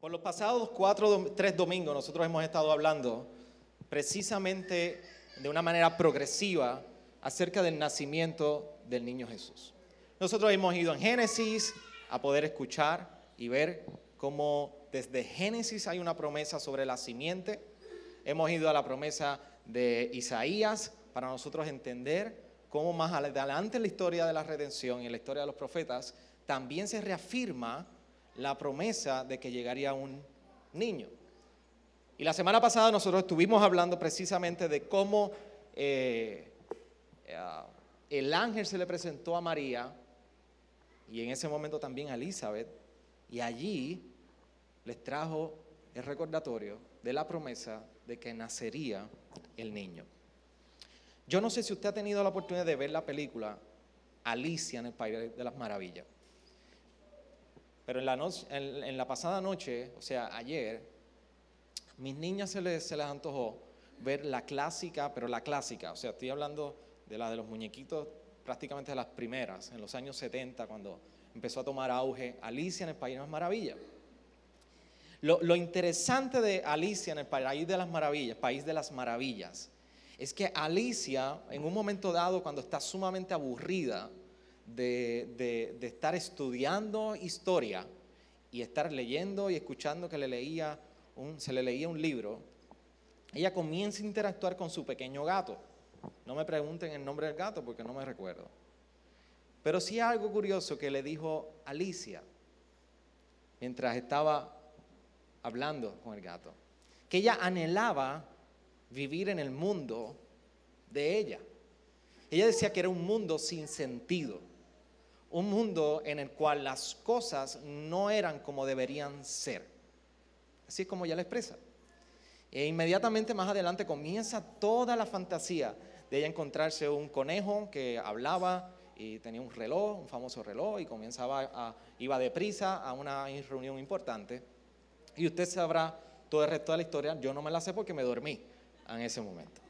Por los pasados cuatro, tres domingos nosotros hemos estado hablando precisamente de una manera progresiva acerca del nacimiento del niño Jesús. Nosotros hemos ido en Génesis a poder escuchar y ver cómo desde Génesis hay una promesa sobre la simiente. Hemos ido a la promesa de Isaías para nosotros entender cómo más adelante en la historia de la redención y en la historia de los profetas también se reafirma la promesa de que llegaría un niño. Y la semana pasada nosotros estuvimos hablando precisamente de cómo eh, eh, el ángel se le presentó a María y en ese momento también a Elizabeth y allí les trajo el recordatorio de la promesa de que nacería el niño. Yo no sé si usted ha tenido la oportunidad de ver la película Alicia en el País de las Maravillas. Pero en la, pasada noche, o sea, ayer, mis niñas se les, se les antojó ver la clásica, pero la clásica, o sea, estoy hablando de la de los muñequitos prácticamente de las primeras, en los años 70, cuando empezó a tomar auge Alicia en el País de las Maravillas. Lo, lo, interesante de Alicia en el País de las Maravillas, País de las Maravillas, es que Alicia, en un momento dado, cuando está sumamente aburrida, de, estar estudiando historia y estar leyendo y escuchando que le leía un, se le leía un libro, ella comienza a interactuar con su pequeño gato. No me pregunten el nombre del gato porque no me recuerdo. Pero sí algo curioso que le dijo Alicia mientras estaba hablando con el gato, que ella anhelaba vivir en el mundo de ella. Ella decía que era un mundo sin sentido un mundo en el cual las cosas no eran como deberían ser. Así es como ella la expresa. E inmediatamente más adelante comienza toda la fantasía de ella encontrarse un conejo que hablaba y tenía un reloj, un famoso reloj, y comenzaba a, iba deprisa a una reunión importante. Y usted sabrá todo el resto de la historia, yo no me la sé porque me dormí en ese momento.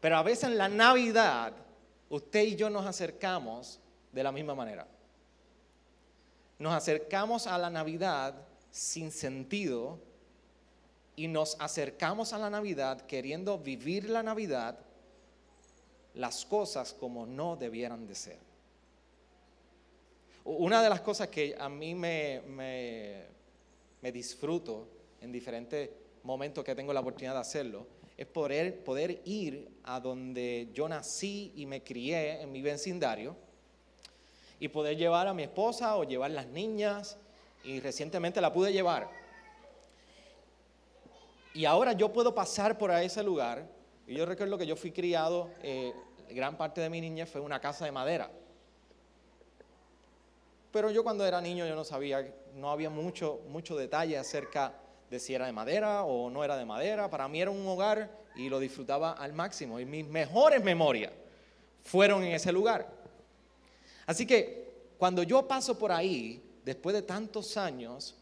Pero a veces en la Navidad usted y yo nos acercamos de la misma manera. Nos acercamos a la Navidad sin sentido y nos acercamos a la Navidad queriendo vivir la Navidad las cosas como no debieran de ser. Una de las cosas que a mí me, me, disfruto en diferentes momentos que tengo la oportunidad de hacerlo es poder, poder ir a donde yo nací y me crié en mi vecindario y poder llevar a mi esposa o llevar las niñas y recientemente la pude llevar. Y ahora yo puedo pasar por ese lugar y yo recuerdo que yo fui criado, eh, gran parte de mi niñez fue una casa de madera. Pero yo cuando era niño yo no sabía, no había mucho, mucho detalle acerca de si era de madera o no era de madera. Para mí era un hogar y lo disfrutaba al máximo. Y mis mejores memorias fueron en ese lugar. Así que cuando yo paso por ahí, después de tantos años,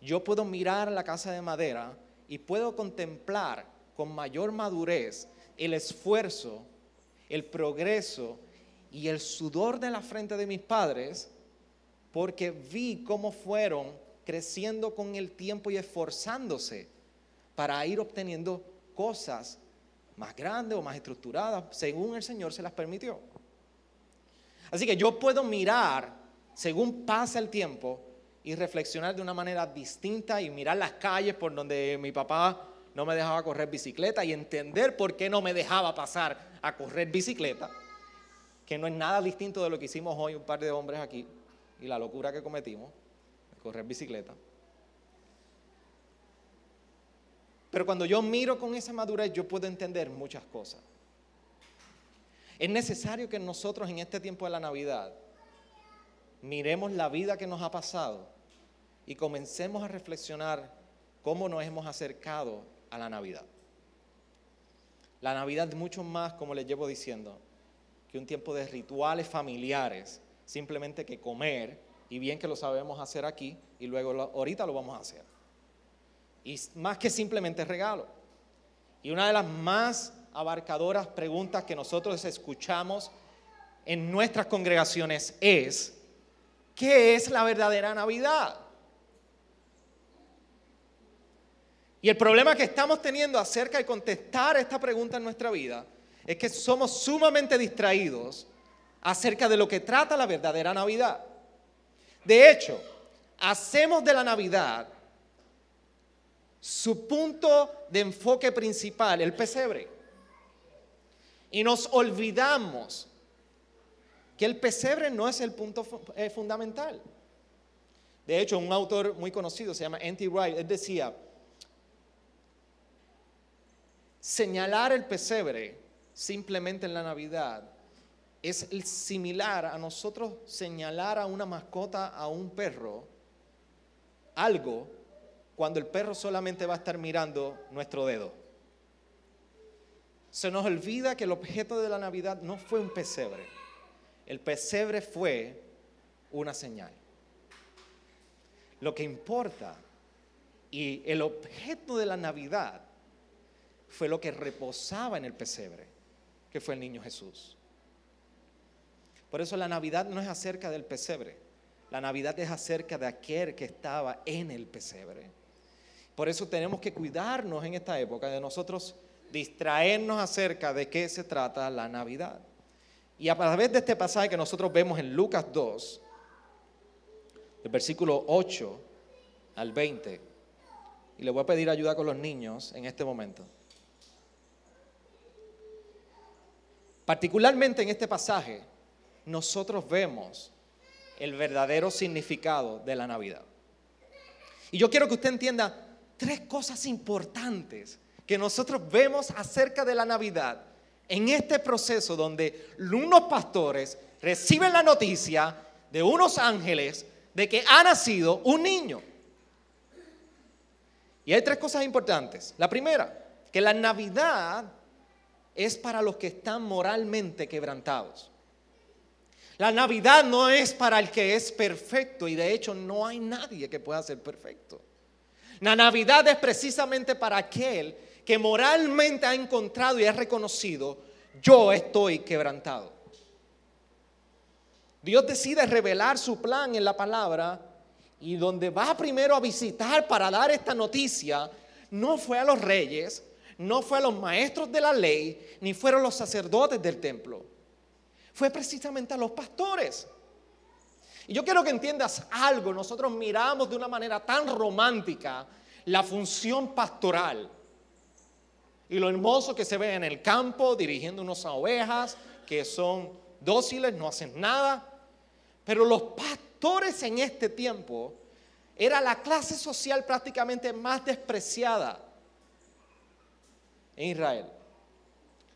yo puedo mirar la casa de madera y puedo contemplar con mayor madurez el esfuerzo, el progreso y el sudor de la frente de mis padres, porque vi cómo fueron creciendo con el tiempo y esforzándose para ir obteniendo cosas más grandes o más estructuradas, según el Señor se las permitió. Así que yo puedo mirar, según pasa el tiempo, y reflexionar de una manera distinta y mirar las calles por donde mi papá no me dejaba correr bicicleta y entender por qué no me dejaba pasar a correr bicicleta, que no es nada distinto de lo que hicimos hoy un par de hombres aquí y la locura que cometimos correr bicicleta. Pero cuando yo miro con esa madurez, yo puedo entender muchas cosas. Es necesario que nosotros en este tiempo de la Navidad miremos la vida que nos ha pasado y comencemos a reflexionar cómo nos hemos acercado a la Navidad. La Navidad es mucho más, como les llevo diciendo, que un tiempo de rituales familiares, simplemente que comer y bien que lo sabemos hacer aquí y luego ahorita lo vamos a hacer. Y más que simplemente regalo. Y una de las más abarcadoras preguntas que nosotros escuchamos en nuestras congregaciones es, ¿qué es la verdadera Navidad? Y el problema que estamos teniendo acerca de contestar esta pregunta en nuestra vida es que somos sumamente distraídos acerca de lo que trata la verdadera Navidad. De hecho, hacemos de la Navidad su punto de enfoque principal, el pesebre. Y nos olvidamos que el pesebre no es el punto eh, fundamental. De hecho, un autor muy conocido se llama Andy Wright, él decía, señalar el pesebre simplemente en la Navidad es similar a nosotros señalar a una mascota, a un perro, algo cuando el perro solamente va a estar mirando nuestro dedo. Se nos olvida que el objeto de la Navidad no fue un pesebre. El pesebre fue una señal. Lo que importa y el objeto de la Navidad fue lo que reposaba en el pesebre, que fue el niño Jesús. Por eso la Navidad no es acerca del pesebre, la Navidad es acerca de aquel que estaba en el pesebre. Por eso tenemos que cuidarnos en esta época de nosotros distraernos acerca de qué se trata la Navidad. Y a través de este pasaje que nosotros vemos en Lucas 2, del versículo 8 al 20, y le voy a pedir ayuda con los niños en este momento. Particularmente en este pasaje, nosotros vemos el verdadero significado de la Navidad. Y yo quiero que usted entienda tres cosas importantes que nosotros vemos acerca de la Navidad en este proceso donde unos pastores reciben la noticia de unos ángeles de que ha nacido un niño. Y hay tres cosas importantes. La primera, que la Navidad es para los que están moralmente quebrantados. La Navidad no es para el que es perfecto y de hecho no hay nadie que pueda ser perfecto. La Navidad es precisamente para aquel que moralmente ha encontrado y ha reconocido, yo estoy quebrantado. Dios decide revelar su plan en la palabra y donde va primero a visitar para dar esta noticia, no fue a los reyes, no fue a los maestros de la ley, ni fueron los sacerdotes del templo. Fue precisamente a los pastores. Y yo quiero que entiendas algo, nosotros miramos de una manera tan romántica la función pastoral y lo hermoso que se ve en el campo dirigiendo unas ovejas que son dóciles, no hacen nada. Pero los pastores en este tiempo era la clase social prácticamente más despreciada en Israel.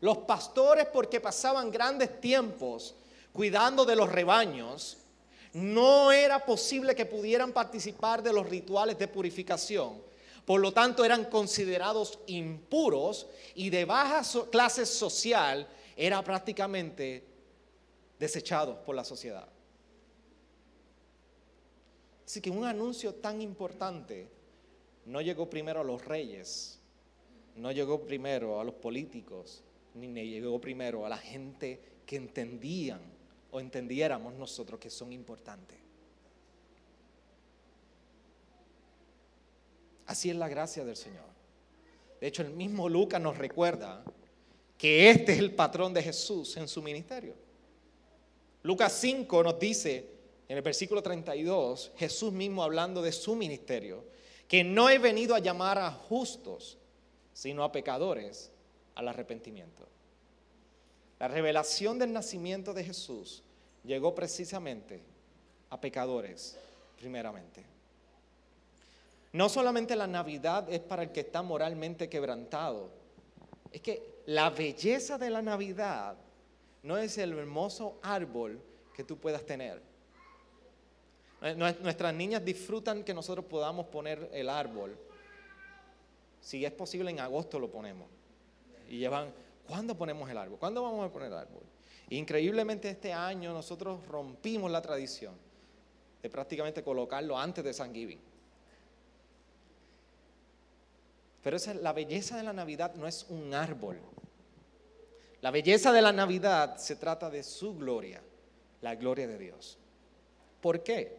Los pastores porque pasaban grandes tiempos cuidando de los rebaños, no era posible que pudieran participar de los rituales de purificación. Por lo tanto, eran considerados impuros y de baja clase social era prácticamente desechados por la sociedad. Así que un anuncio tan importante no llegó primero a los reyes, no llegó primero a los políticos, ni llegó primero a la gente que entendían o entendiéramos nosotros que son importantes. Así es la gracia del Señor. De hecho, el mismo Lucas nos recuerda que este es el patrón de Jesús en su ministerio. Lucas 5 nos dice en el versículo 32, Jesús mismo hablando de su ministerio, que no he venido a llamar a justos, sino a pecadores al arrepentimiento. La revelación del nacimiento de Jesús llegó precisamente a pecadores primeramente. No solamente la Navidad es para el que está moralmente quebrantado, es que la belleza de la Navidad no es el hermoso árbol que tú puedas tener. Nuestras niñas disfrutan que nosotros podamos poner el árbol. Si es posible, en agosto lo ponemos. Y llevan, ¿cuándo ponemos el árbol? ¿Cuándo vamos a poner el árbol? Increíblemente este año nosotros rompimos la tradición de prácticamente colocarlo antes de San Giving. Pero esa, la belleza de la Navidad no es un árbol. La belleza de la Navidad se trata de su gloria, la gloria de Dios. ¿Por qué?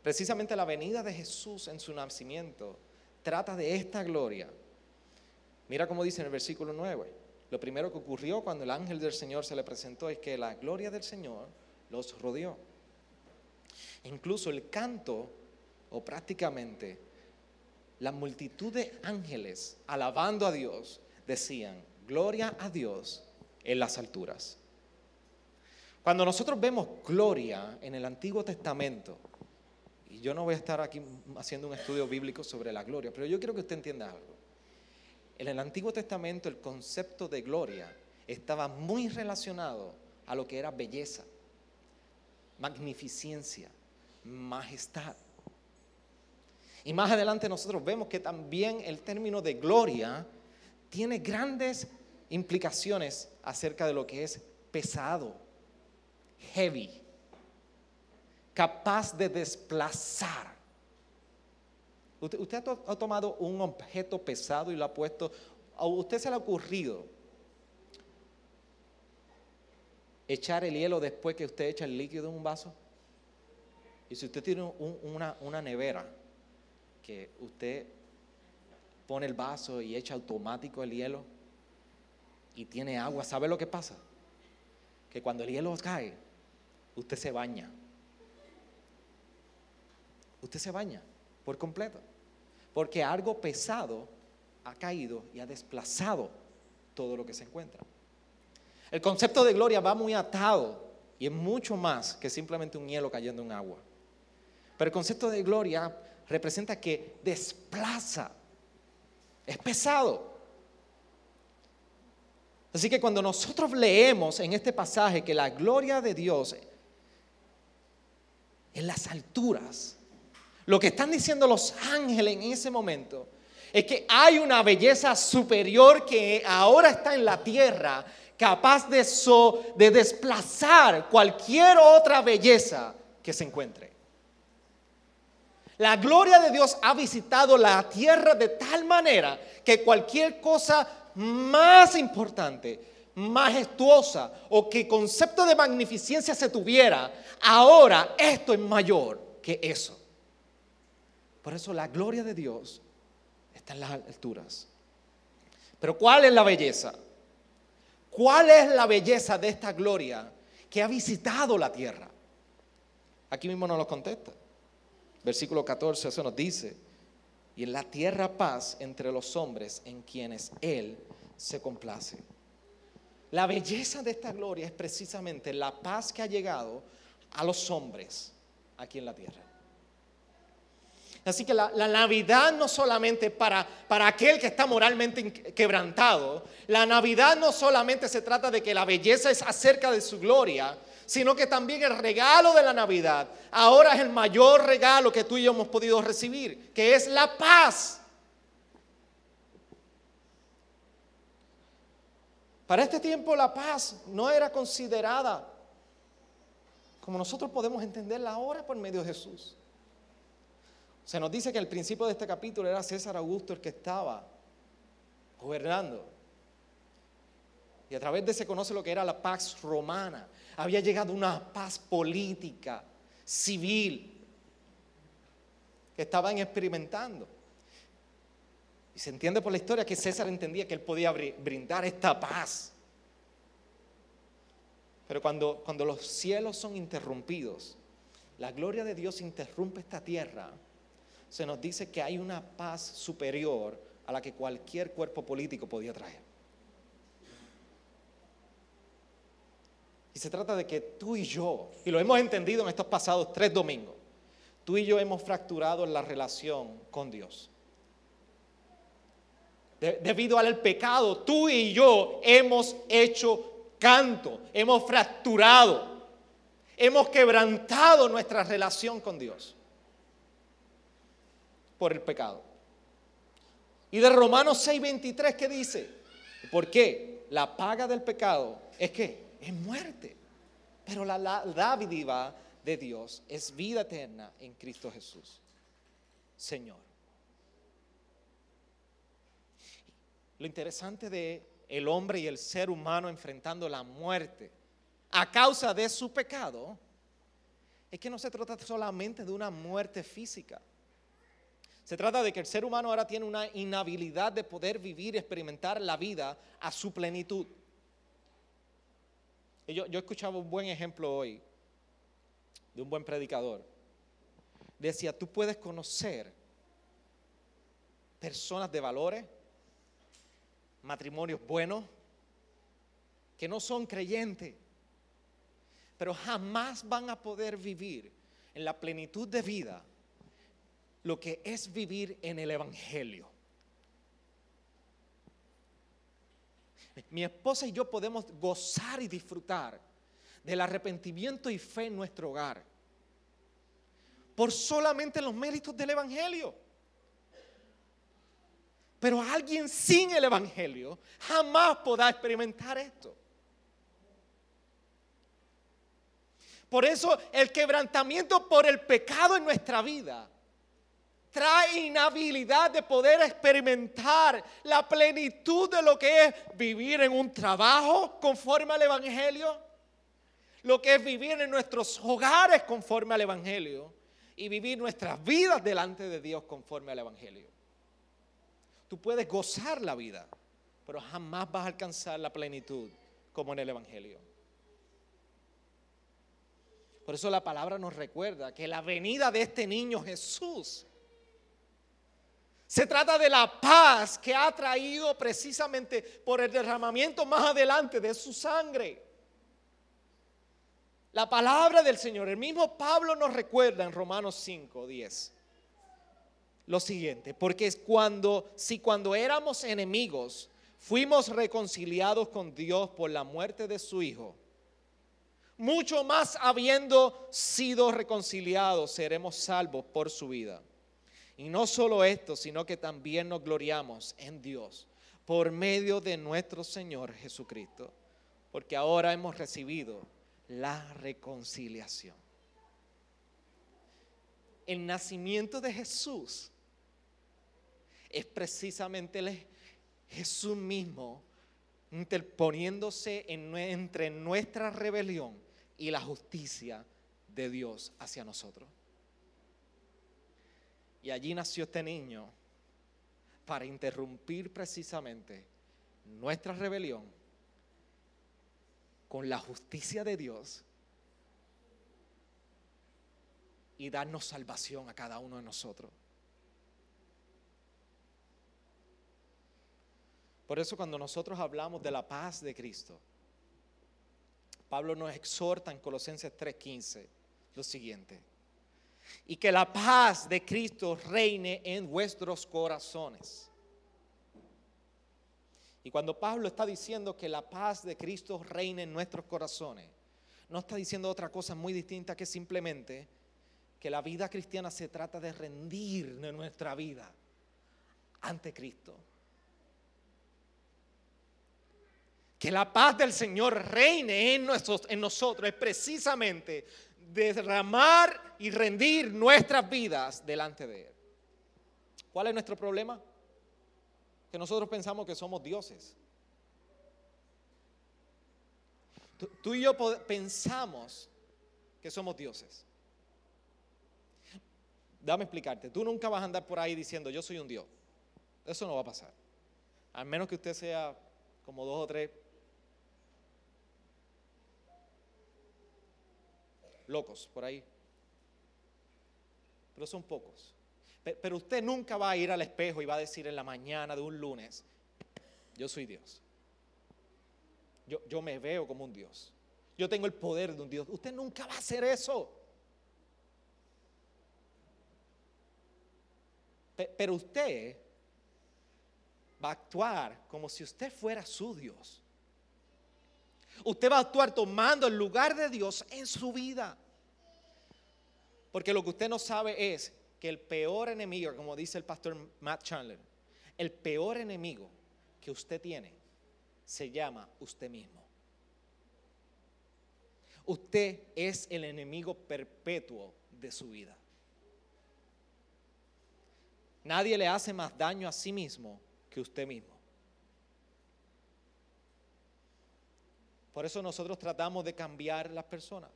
Precisamente la venida de Jesús en su nacimiento trata de esta gloria. Mira cómo dice en el versículo 9. Lo primero que ocurrió cuando el ángel del Señor se le presentó es que la gloria del Señor los rodeó. Incluso el canto, o prácticamente la multitud de ángeles alabando a Dios, decían, gloria a Dios en las alturas. Cuando nosotros vemos gloria en el Antiguo Testamento, y yo no voy a estar aquí haciendo un estudio bíblico sobre la gloria, pero yo quiero que usted entienda algo. En el Antiguo Testamento el concepto de gloria estaba muy relacionado a lo que era belleza, magnificencia, majestad. Y más adelante nosotros vemos que también el término de gloria tiene grandes implicaciones acerca de lo que es pesado, heavy, capaz de desplazar. Usted, ha tomado un objeto pesado y lo ha puesto, usted se le ha ocurrido echar el hielo después que usted echa el líquido en un vaso. Y si usted tiene una, una nevera que usted pone el vaso y echa automático el hielo y tiene agua, ¿sabe lo que pasa? Que cuando el hielo cae, usted se baña. Usted se baña por completo. Porque algo pesado ha caído y ha desplazado todo lo que se encuentra. El concepto de gloria va muy atado y es mucho más que simplemente un hielo cayendo en agua. Pero el concepto de gloria representa que desplaza, es pesado. Así que cuando nosotros leemos en este pasaje que la gloria de Dios en las alturas, lo que están diciendo los ángeles en ese momento es que hay una belleza superior que ahora está en la tierra, capaz de, de desplazar cualquier otra belleza que se encuentre. La gloria de Dios ha visitado la tierra de tal manera que cualquier cosa más importante, majestuosa o que concepto de magnificencia se tuviera, ahora esto es mayor que eso. Por eso la gloria de Dios está en las alturas. Pero ¿cuál es la belleza? ¿Cuál es la belleza de esta gloria que ha visitado la tierra? Aquí mismo nos lo contesta. Versículo 14, eso nos dice, y en la tierra paz entre los hombres en quienes Él se complace. La belleza de esta gloria es precisamente la paz que ha llegado a los hombres aquí en la tierra. Así que la, Navidad no solamente para, para aquel que está moralmente quebrantado, la Navidad no solamente se trata de que la belleza es acerca de su gloria, sino que también el regalo de la Navidad ahora es el mayor regalo que tú y yo hemos podido recibir, que es la paz. Para este tiempo la paz no era considerada como nosotros podemos entenderla ahora por medio de Jesús. Se nos dice que al principio de este capítulo era César Augusto el que estaba gobernando. Y a través de se conoce lo que era la paz romana había llegado una paz política, civil, que estaban experimentando. Y se entiende por la historia que César entendía que él podía brindar esta paz. Pero cuando, cuando los cielos son interrumpidos, la gloria de Dios interrumpe esta tierra, se nos dice que hay una paz superior a la que cualquier cuerpo político podía traer. Y se trata de que tú y yo, y lo hemos entendido en estos pasados tres domingos, tú y yo hemos fracturado la relación con Dios. debido al pecado, tú y yo hemos hecho canto, hemos fracturado, hemos quebrantado nuestra relación con Dios por el pecado. Y de Romanos 6:23, ¿qué dice? ¿Por qué? La paga del pecado es que es muerte. Pero la, la dádiva de Dios es vida eterna en Cristo Jesús, Señor. Lo interesante de el hombre y el ser humano enfrentando la muerte a causa de su pecado es que no se trata solamente de una muerte física, Se trata de que el ser humano ahora tiene una inhabilidad de poder vivir y experimentar la vida a su plenitud. Yo, yo escuchaba un buen ejemplo hoy de un buen predicador. Decía, tú puedes conocer personas de valores, matrimonios buenos, que no son creyentes, pero jamás van a poder vivir en la plenitud de vida lo que es vivir en el Evangelio. Mi esposa y yo podemos gozar y disfrutar del arrepentimiento y fe en nuestro hogar por solamente los méritos del Evangelio. Pero alguien sin el Evangelio jamás podrá experimentar esto. Por eso el quebrantamiento por el pecado en nuestra vida trae inhabilidad de poder experimentar la plenitud de lo que es vivir en un trabajo conforme al Evangelio, lo que es vivir en nuestros hogares conforme al Evangelio y vivir nuestras vidas delante de Dios conforme al Evangelio. Tú puedes gozar la vida, pero jamás vas a alcanzar la plenitud como en el Evangelio. Por eso la palabra nos recuerda que la venida de este niño Jesús se trata de la paz que ha traído precisamente por el derramamiento más adelante de su sangre. La palabra del Señor, el mismo Pablo nos recuerda en Romanos 5, 10 lo siguiente, porque es cuando, si cuando éramos enemigos, fuimos reconciliados con Dios por la muerte de su Hijo, mucho más habiendo sido reconciliados, seremos salvos por su vida. Y no solo esto, sino que también nos gloriamos en Dios por medio de nuestro Señor Jesucristo, porque ahora hemos recibido la reconciliación. El nacimiento de Jesús es precisamente Jesús mismo interponiéndose entre nuestra rebelión y la justicia de Dios hacia nosotros. Y allí nació este niño para interrumpir precisamente nuestra rebelión con la justicia de Dios y darnos salvación a cada uno de nosotros. Por eso cuando nosotros hablamos de la paz de Cristo, Pablo nos exhorta en Colosenses 3:15 lo siguiente y que la paz de Cristo reine en vuestros corazones. Y cuando Pablo está diciendo que la paz de Cristo reine en nuestros corazones, no está diciendo otra cosa muy distinta que simplemente que la vida cristiana se trata de rendir nuestra vida ante Cristo. Que la paz del Señor reine en, en nosotros es precisamente derramar y rendir nuestras vidas delante de Él. ¿Cuál es nuestro problema? Que nosotros pensamos que somos dioses. Tú, y yo pensamos que somos dioses. Dame explicarte, tú nunca vas a andar por ahí diciendo yo soy un dios. Eso no va a pasar. Al menos que usted sea como dos o tres locos por ahí. Pero son pocos. Pero usted nunca va a ir al espejo y va a decir en la mañana de un lunes, yo soy Dios. Yo, yo me veo como un Dios. Yo tengo el poder de un Dios. Usted nunca va a hacer eso. Pero usted va a actuar como si usted fuera su Dios. Usted va a actuar tomando el lugar de Dios en su vida. Porque lo que usted no sabe es que el peor enemigo, como dice el pastor Matt Chandler, el peor enemigo que usted tiene se llama usted mismo. Usted es el enemigo perpetuo de su vida. Nadie le hace más daño a sí mismo que usted mismo. Por eso nosotros tratamos de cambiar las personas.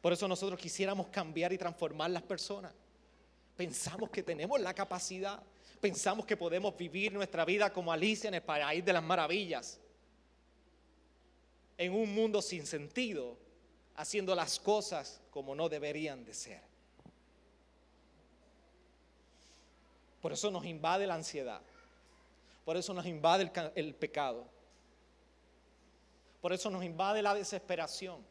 Por eso nosotros quisiéramos cambiar y transformar las personas. Pensamos que tenemos la capacidad. Pensamos que podemos vivir nuestra vida como Alicia en el País de las Maravillas. En un mundo sin sentido, haciendo las cosas como no deberían de ser. Por eso nos invade la ansiedad. Por eso nos invade el, el pecado. Por eso nos invade la desesperación.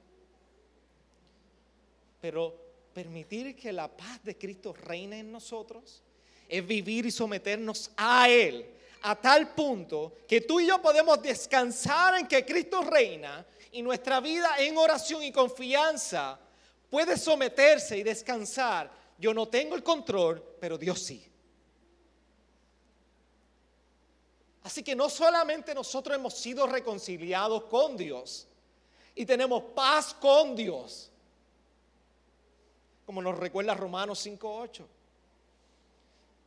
Pero permitir que la paz de Cristo reine en nosotros es vivir y someternos a Él a tal punto que tú y yo podemos descansar en que Cristo reina y nuestra vida en oración y confianza puede someterse y descansar. Yo no tengo el control, pero Dios sí. Así que no solamente nosotros hemos sido reconciliados con Dios y tenemos paz con Dios, como nos recuerda Romanos 5.8,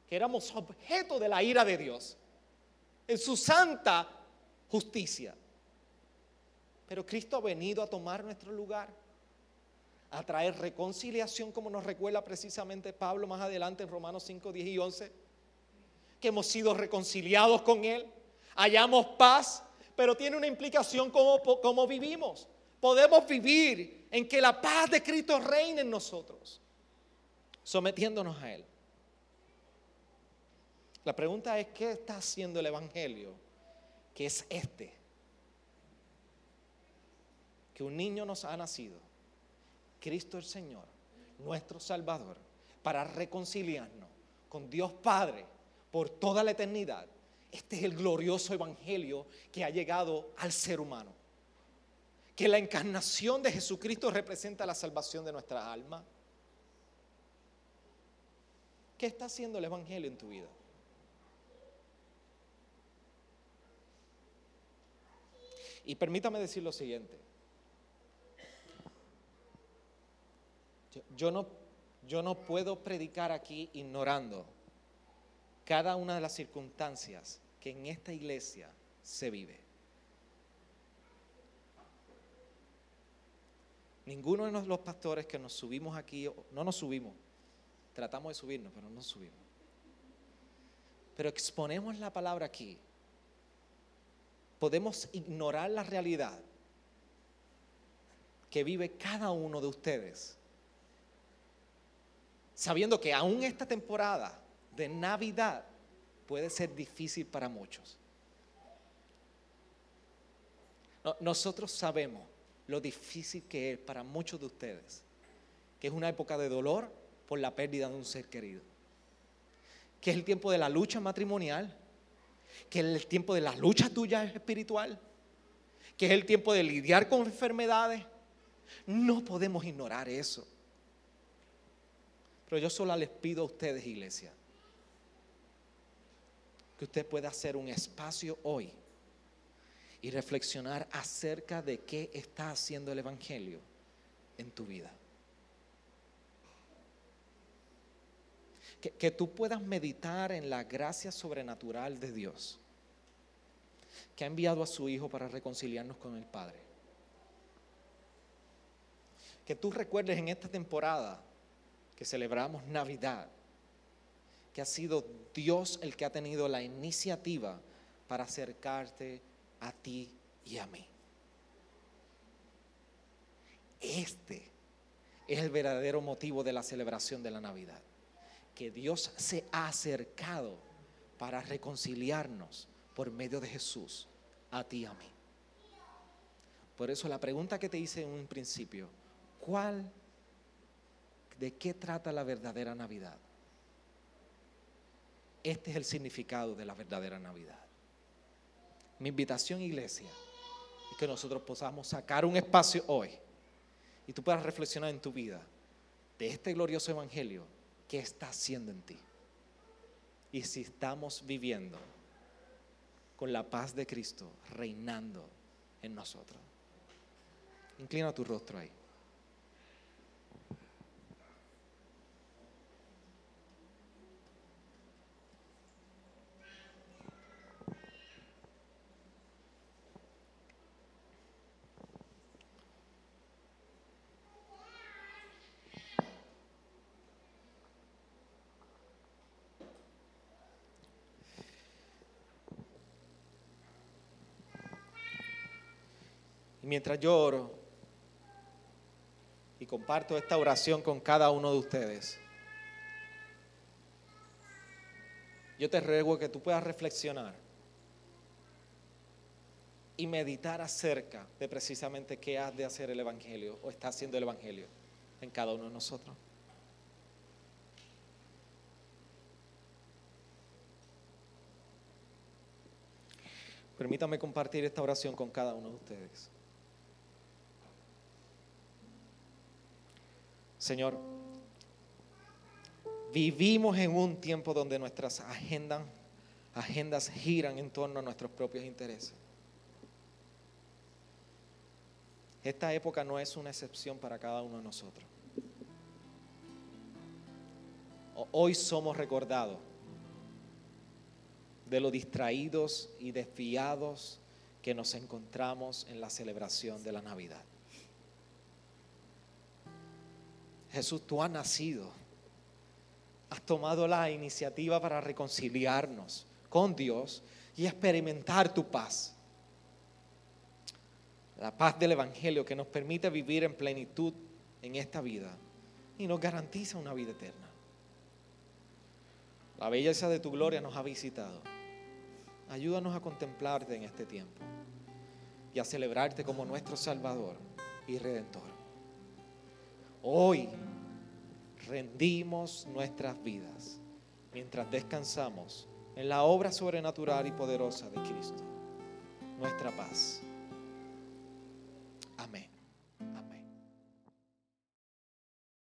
que éramos objeto de la ira de Dios en su santa justicia. Pero Cristo ha venido a tomar nuestro lugar, a traer reconciliación, como nos recuerda precisamente Pablo más adelante en Romanos 5, 10 y 11, que hemos sido reconciliados con Él, hallamos paz, pero tiene una implicación como, vivimos. Podemos vivir en que la paz de Cristo reine en nosotros, sometiéndonos a Él. La pregunta es, ¿qué está haciendo el Evangelio? Que es este. Que un niño nos ha nacido, Cristo el Señor, nuestro Salvador, para reconciliarnos con Dios Padre por toda la eternidad. Este es el glorioso Evangelio que ha llegado al ser humano que la encarnación de Jesucristo representa la salvación de nuestra alma? ¿Qué está haciendo el Evangelio en tu vida? Y permítame decir lo siguiente. Yo, no, yo no puedo predicar aquí ignorando cada una de las circunstancias que en esta iglesia se vive. Ninguno de los pastores que nos subimos aquí, no nos subimos, tratamos de subirnos, pero no nos subimos. Pero exponemos la palabra aquí. Podemos ignorar la realidad que vive cada uno de ustedes, sabiendo que aún esta temporada de Navidad puede ser difícil para muchos. Nosotros sabemos lo difícil que es para muchos de ustedes, que es una época de dolor por la pérdida de un ser querido, que es el tiempo de la lucha matrimonial, que es el tiempo de la lucha tuya espiritual, que es el tiempo de lidiar con enfermedades. No podemos ignorar eso. Pero yo solo les pido a ustedes, iglesia, que usted pueda hacer un espacio hoy y reflexionar acerca de qué está haciendo el Evangelio en tu vida. Que, que, tú puedas meditar en la gracia sobrenatural de Dios, que ha enviado a su Hijo para reconciliarnos con el Padre. Que tú recuerdes en esta temporada que celebramos Navidad, que ha sido Dios el que ha tenido la iniciativa para acercarte a ti y a mí. Este es el verdadero motivo de la celebración de la Navidad. Que Dios se ha acercado para reconciliarnos por medio de Jesús a ti y a mí. Por eso la pregunta que te hice en un principio, ¿cuál, de qué trata la verdadera Navidad? Este es el significado de la verdadera Navidad. Mi invitación, iglesia, es que nosotros podamos sacar un espacio hoy y tú puedas reflexionar en tu vida de este glorioso evangelio que está haciendo en ti. Y si estamos viviendo con la paz de Cristo reinando en nosotros. Inclina tu rostro ahí. Mientras yo oro y comparto esta oración con cada uno de ustedes, yo te ruego que tú puedas reflexionar y meditar acerca de precisamente qué has de hacer el Evangelio o está haciendo el Evangelio en cada uno de nosotros. Permítame compartir esta oración con cada uno de ustedes. Señor, vivimos en un tiempo donde nuestras agendas, agendas giran en torno a nuestros propios intereses. Esta época no es una excepción para cada uno de nosotros. Hoy somos recordados de lo distraídos y desviados que nos encontramos en la celebración de la Navidad. Jesús, tú has nacido. Has tomado la iniciativa para reconciliarnos con Dios y experimentar tu paz. La paz del Evangelio que nos permite vivir en plenitud en esta vida y nos garantiza una vida eterna. La belleza de tu gloria nos ha visitado. Ayúdanos a contemplarte en este tiempo y a celebrarte como nuestro Salvador y Redentor. Hoy rendimos nuestras vidas mientras descansamos en la obra sobrenatural y poderosa de Cristo, nuestra paz.